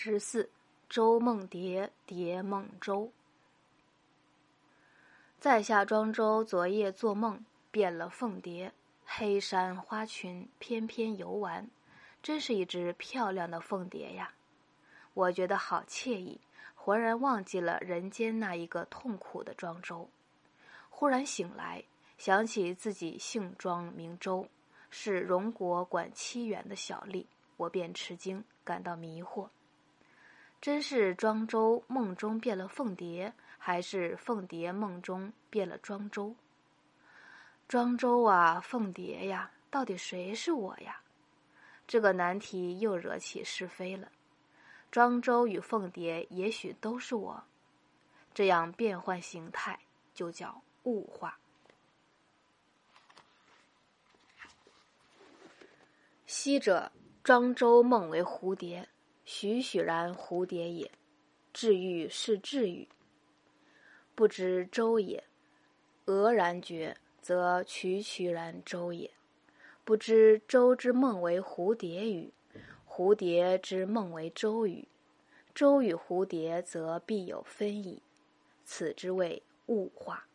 十四，周梦蝶，蝶梦舟。在下庄周昨夜做梦，变了凤蝶，黑衫花裙翩翩游玩，真是一只漂亮的凤蝶呀！我觉得好惬意，浑然忘记了人间那一个痛苦的庄周。忽然醒来，想起自己姓庄名周，是荣国管七园的小吏，我便吃惊，感到迷惑。真是庄周梦中变了凤蝶，还是凤蝶梦中变了庄周？庄周啊，凤蝶呀，到底谁是我呀？这个难题又惹起是非了。庄周与凤蝶也许都是我，这样变换形态就叫物化。昔者庄周梦为蝴蝶。栩栩然蝴蝶也，至喻是至语。不知周也，俄然觉，则曲曲然周也。不知周之梦为蝴蝶语，蝴蝶之梦为周语。周与蝴蝶，则必有分矣。此之谓物化。